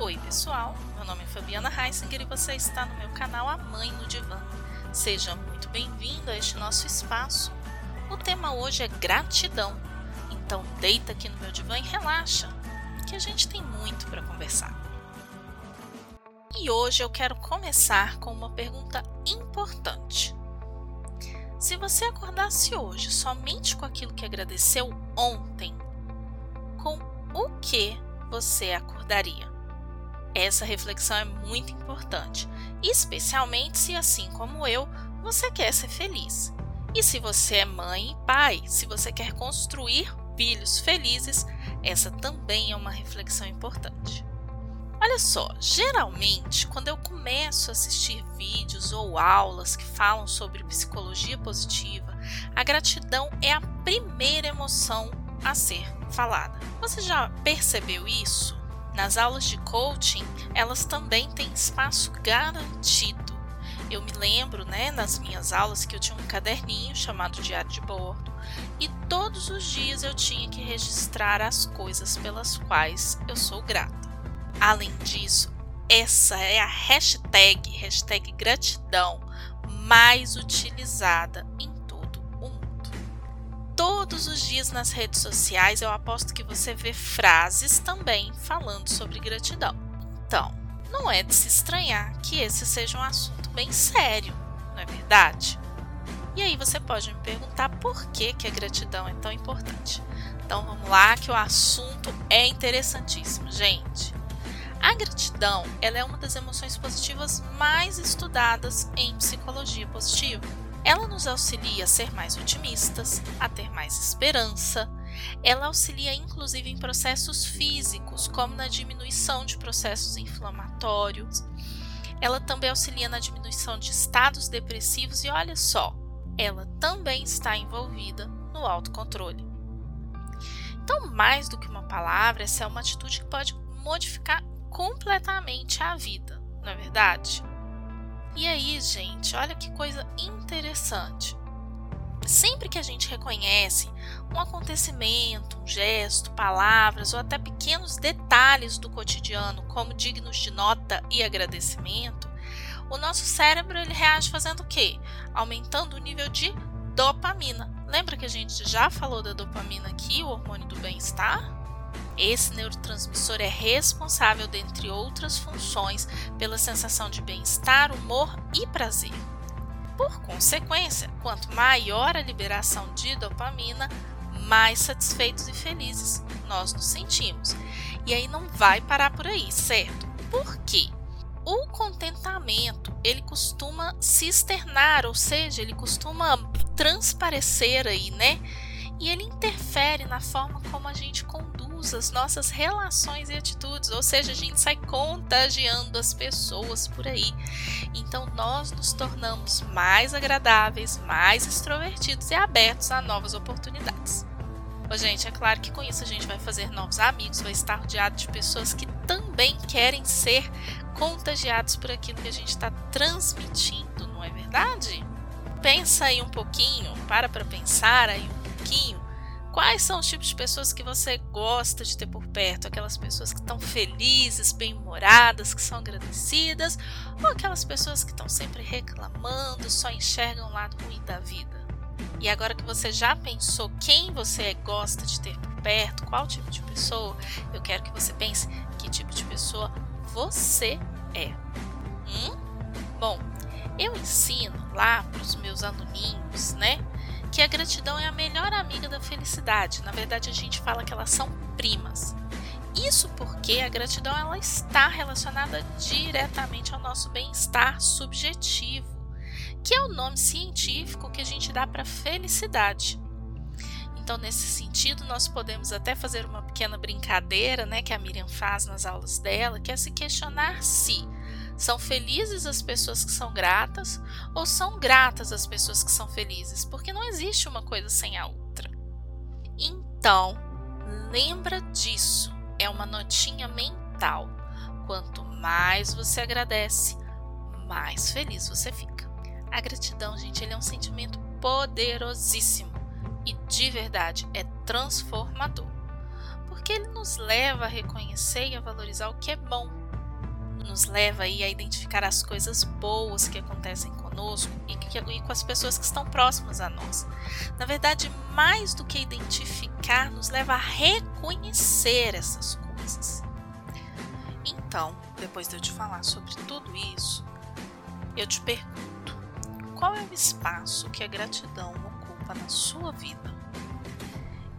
Oi, pessoal. Meu nome é Fabiana Heisinger e você está no meu canal A Mãe no Divã. Seja muito bem-vindo a este nosso espaço. O tema hoje é gratidão. Então, deita aqui no meu divã e relaxa, que a gente tem muito para conversar. E hoje eu quero começar com uma pergunta importante. Se você acordasse hoje somente com aquilo que agradeceu ontem, com o que você acordaria? Essa reflexão é muito importante, especialmente se, assim como eu, você quer ser feliz. E se você é mãe e pai, se você quer construir filhos felizes, essa também é uma reflexão importante. Olha só, geralmente, quando eu começo a assistir vídeos ou aulas que falam sobre psicologia positiva, a gratidão é a primeira emoção a ser falada. Você já percebeu isso? Nas aulas de coaching, elas também têm espaço garantido. Eu me lembro, né, nas minhas aulas que eu tinha um caderninho chamado Diário de Bordo e todos os dias eu tinha que registrar as coisas pelas quais eu sou grata. Além disso, essa é a hashtag, hashtag gratidão, mais utilizada em todos os dias nas redes sociais eu aposto que você vê frases também falando sobre gratidão. Então, não é de se estranhar que esse seja um assunto bem sério, não é verdade? E aí você pode me perguntar por que, que a gratidão é tão importante. Então vamos lá que o assunto é interessantíssimo, gente. A gratidão ela é uma das emoções positivas mais estudadas em psicologia positiva. Ela nos auxilia a ser mais otimistas, a ter mais esperança. Ela auxilia inclusive em processos físicos, como na diminuição de processos inflamatórios. Ela também auxilia na diminuição de estados depressivos e olha só, ela também está envolvida no autocontrole. Então, mais do que uma palavra, essa é uma atitude que pode modificar completamente a vida, não é verdade? E aí, gente, olha que coisa interessante. Sempre que a gente reconhece um acontecimento, um gesto, palavras ou até pequenos detalhes do cotidiano como dignos de nota e agradecimento, o nosso cérebro ele reage fazendo o quê? Aumentando o nível de dopamina. Lembra que a gente já falou da dopamina aqui, o hormônio do bem-estar? Esse neurotransmissor é responsável, dentre outras funções, pela sensação de bem-estar, humor e prazer. Por consequência, quanto maior a liberação de dopamina, mais satisfeitos e felizes nós nos sentimos. E aí não vai parar por aí, certo? Por quê? O contentamento, ele costuma se externar, ou seja, ele costuma transparecer aí, né? E ele interfere na forma como a gente as nossas relações e atitudes, ou seja, a gente sai contagiando as pessoas por aí. Então nós nos tornamos mais agradáveis, mais extrovertidos e abertos a novas oportunidades. Ô, gente, é claro que com isso a gente vai fazer novos amigos, vai estar rodeado de pessoas que também querem ser contagiados por aquilo que a gente está transmitindo, não é verdade? Pensa aí um pouquinho, para para pensar aí um pouquinho Quais são os tipos de pessoas que você gosta de ter por perto? Aquelas pessoas que estão felizes, bem-humoradas, que são agradecidas, ou aquelas pessoas que estão sempre reclamando, só enxergam o lado ruim da vida? E agora que você já pensou quem você gosta de ter por perto, qual tipo de pessoa, eu quero que você pense que tipo de pessoa você é. Hum? Bom, eu ensino lá para os meus aluninhos, né? Que a gratidão é a melhor amiga da felicidade. Na verdade, a gente fala que elas são primas. Isso porque a gratidão ela está relacionada diretamente ao nosso bem-estar subjetivo, que é o nome científico que a gente dá para felicidade. Então, nesse sentido, nós podemos até fazer uma pequena brincadeira, né, que a Miriam faz nas aulas dela, que é se questionar se são felizes as pessoas que são gratas ou são gratas as pessoas que são felizes? Porque não existe uma coisa sem a outra. Então, lembra disso. É uma notinha mental. Quanto mais você agradece, mais feliz você fica. A gratidão, gente, ele é um sentimento poderosíssimo e de verdade é transformador. Porque ele nos leva a reconhecer e a valorizar o que é bom nos leva aí a identificar as coisas boas que acontecem conosco e, que, e com as pessoas que estão próximas a nós. Na verdade, mais do que identificar, nos leva a reconhecer essas coisas. Então, depois de eu te falar sobre tudo isso, eu te pergunto: qual é o espaço que a gratidão ocupa na sua vida?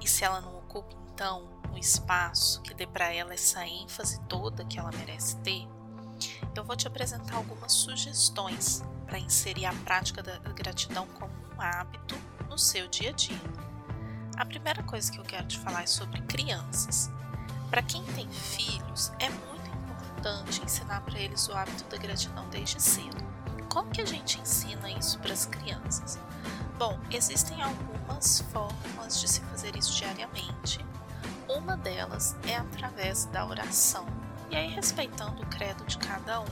E se ela não ocupa, então, um espaço que dê para ela essa ênfase toda que ela merece ter, eu vou te apresentar algumas sugestões para inserir a prática da gratidão como um hábito no seu dia a dia. A primeira coisa que eu quero te falar é sobre crianças. Para quem tem filhos, é muito importante ensinar para eles o hábito da gratidão desde cedo. Como que a gente ensina isso para as crianças? Bom, existem algumas formas de se fazer isso diariamente. Uma delas é através da oração. E aí, respeitando o credo de cada um,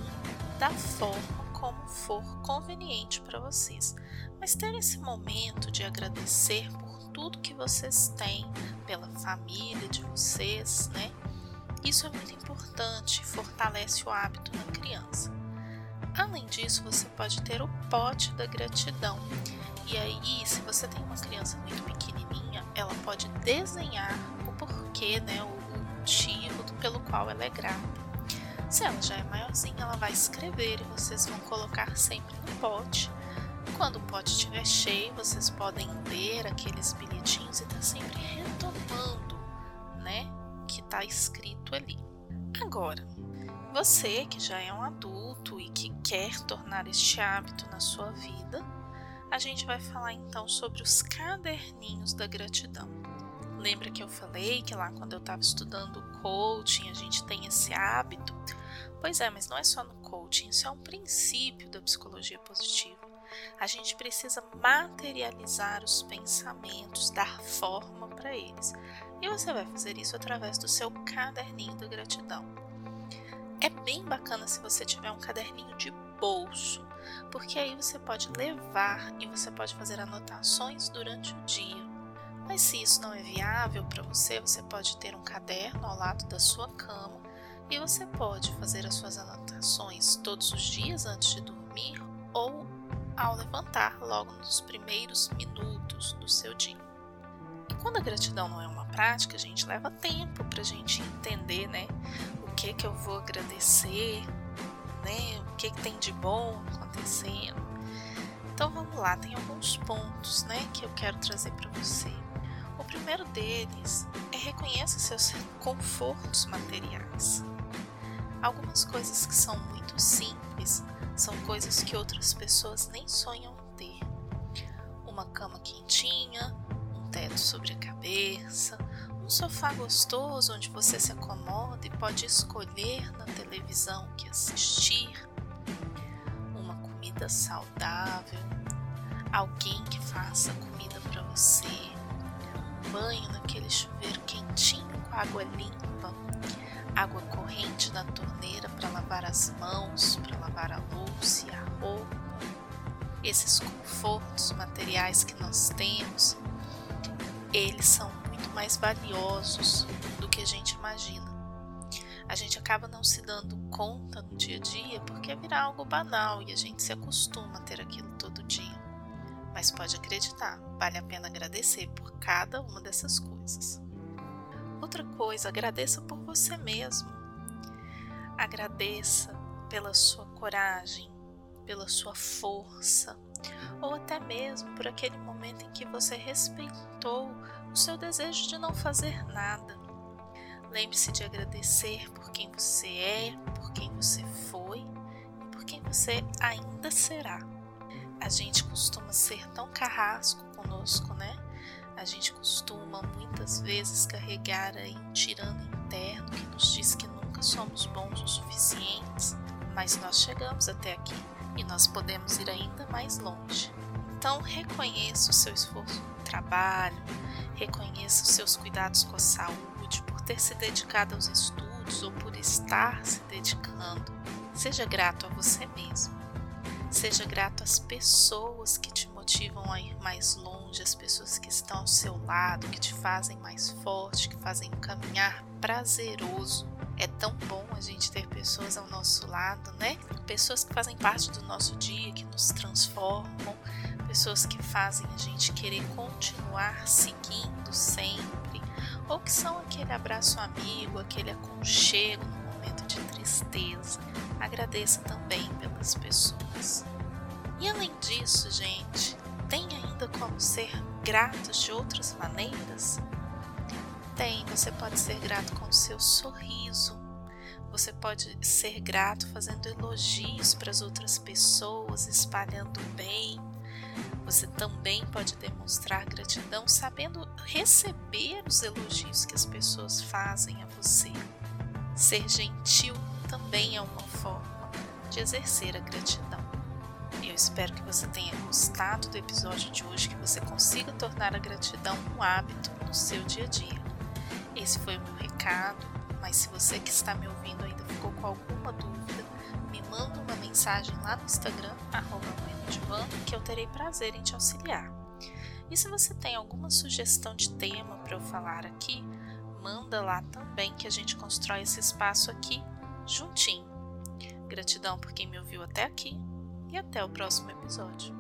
da forma como for conveniente para vocês. Mas ter esse momento de agradecer por tudo que vocês têm, pela família de vocês, né? Isso é muito importante, fortalece o hábito na criança. Além disso, você pode ter o pote da gratidão. E aí, se você tem uma criança muito pequenininha, ela pode desenhar o porquê, né, o motivo pelo qual ela é grata. Se ela já é maiorzinha, ela vai escrever e vocês vão colocar sempre no pote. Quando o pote estiver cheio, vocês podem ler aqueles bilhetinhos e tá sempre retomando, né, que tá escrito ali. Agora, você que já é um adulto e que quer tornar este hábito na sua vida, a gente vai falar então sobre os caderninhos da gratidão. Lembra que eu falei que lá quando eu estava estudando coaching a gente tem esse hábito? Pois é, mas não é só no coaching, isso é um princípio da psicologia positiva. A gente precisa materializar os pensamentos, dar forma para eles. E você vai fazer isso através do seu caderninho da gratidão. É bem bacana se você tiver um caderninho de bolso, porque aí você pode levar e você pode fazer anotações durante o dia. Mas se isso não é viável para você, você pode ter um caderno ao lado da sua cama e você pode fazer as suas anotações todos os dias antes de dormir ou ao levantar logo nos primeiros minutos do seu dia. E quando a gratidão não é uma prática, a gente leva tempo para a gente entender, né, o que que eu vou agradecer, né, o que que tem de bom acontecendo. Então vamos lá, tem alguns pontos, né, que eu quero trazer para você primeiro deles é reconheça seus confortos materiais. Algumas coisas que são muito simples são coisas que outras pessoas nem sonham ter. Uma cama quentinha, um teto sobre a cabeça, um sofá gostoso onde você se acomoda e pode escolher na televisão o que assistir, comida saudável, alguém que faça comida para você, banho naquele chuveiro quentinho com água limpa, água corrente na torneira para lavar as mãos, para lavar a louça e a roupa. Esses confortos materiais que nós temos, eles são muito mais valiosos do que a gente imagina. A gente acaba não se dando conta no dia a dia porque virar algo banal e a gente se acostuma a ter aquilo todo dia mas pode acreditar, vale a pena agradecer por cada uma dessas coisas. Outra coisa, agradeça por você mesmo. Agradeça pela sua coragem, pela sua força, ou até mesmo por aquele momento em que você respeitou o seu desejo de não fazer nada. Lembre-se de agradecer por quem você é, por quem você foi e por quem você ainda será a gente costuma ser tão carrasco conosco, né? A gente costuma muitas vezes carregar aí um tirano interno que nos diz que nunca somos bons o suficientes, mas nós chegamos até aqui e nós podemos ir ainda mais longe. Então, reconheça o seu esforço no trabalho, reconheça os seus cuidados com a saúde, ter se dedicado aos estudos ou por estar se dedicando. Seja grato a você mesmo. Seja grato às pessoas que te motivam a ir mais longe, as pessoas que estão ao seu lado, que te fazem mais forte, que fazem um caminhar prazeroso. É tão bom a gente ter pessoas ao nosso lado, né? Pessoas que fazem parte do nosso dia, que nos transformam, pessoas que fazem a gente querer continuar seguindo sempre, ou que são aquele abraço amigo, aquele aconchego no momento de tristeza. Agradeça também pelas pessoas. E além disso, gente, tem ainda como ser gratos de outras maneiras? Tem, você pode ser grato com o seu sorriso. Você pode ser grato fazendo elogios para as outras pessoas, espalhando bem. Você também pode demonstrar gratidão sabendo receber os elogios que as pessoas fazem a você. Ser gentil também é uma forma de exercer a gratidão. Eu espero que você tenha gostado do episódio de hoje, que você consiga tornar a gratidão um hábito no seu dia a dia. Esse foi o meu recado, mas se você que está me ouvindo ainda ficou com alguma dúvida, me manda uma mensagem lá no Instagram, arroba que eu terei prazer em te auxiliar. E se você tem alguma sugestão de tema para eu falar aqui, manda lá também que a gente constrói esse espaço aqui juntinho. Gratidão por quem me ouviu até aqui e até o próximo episódio.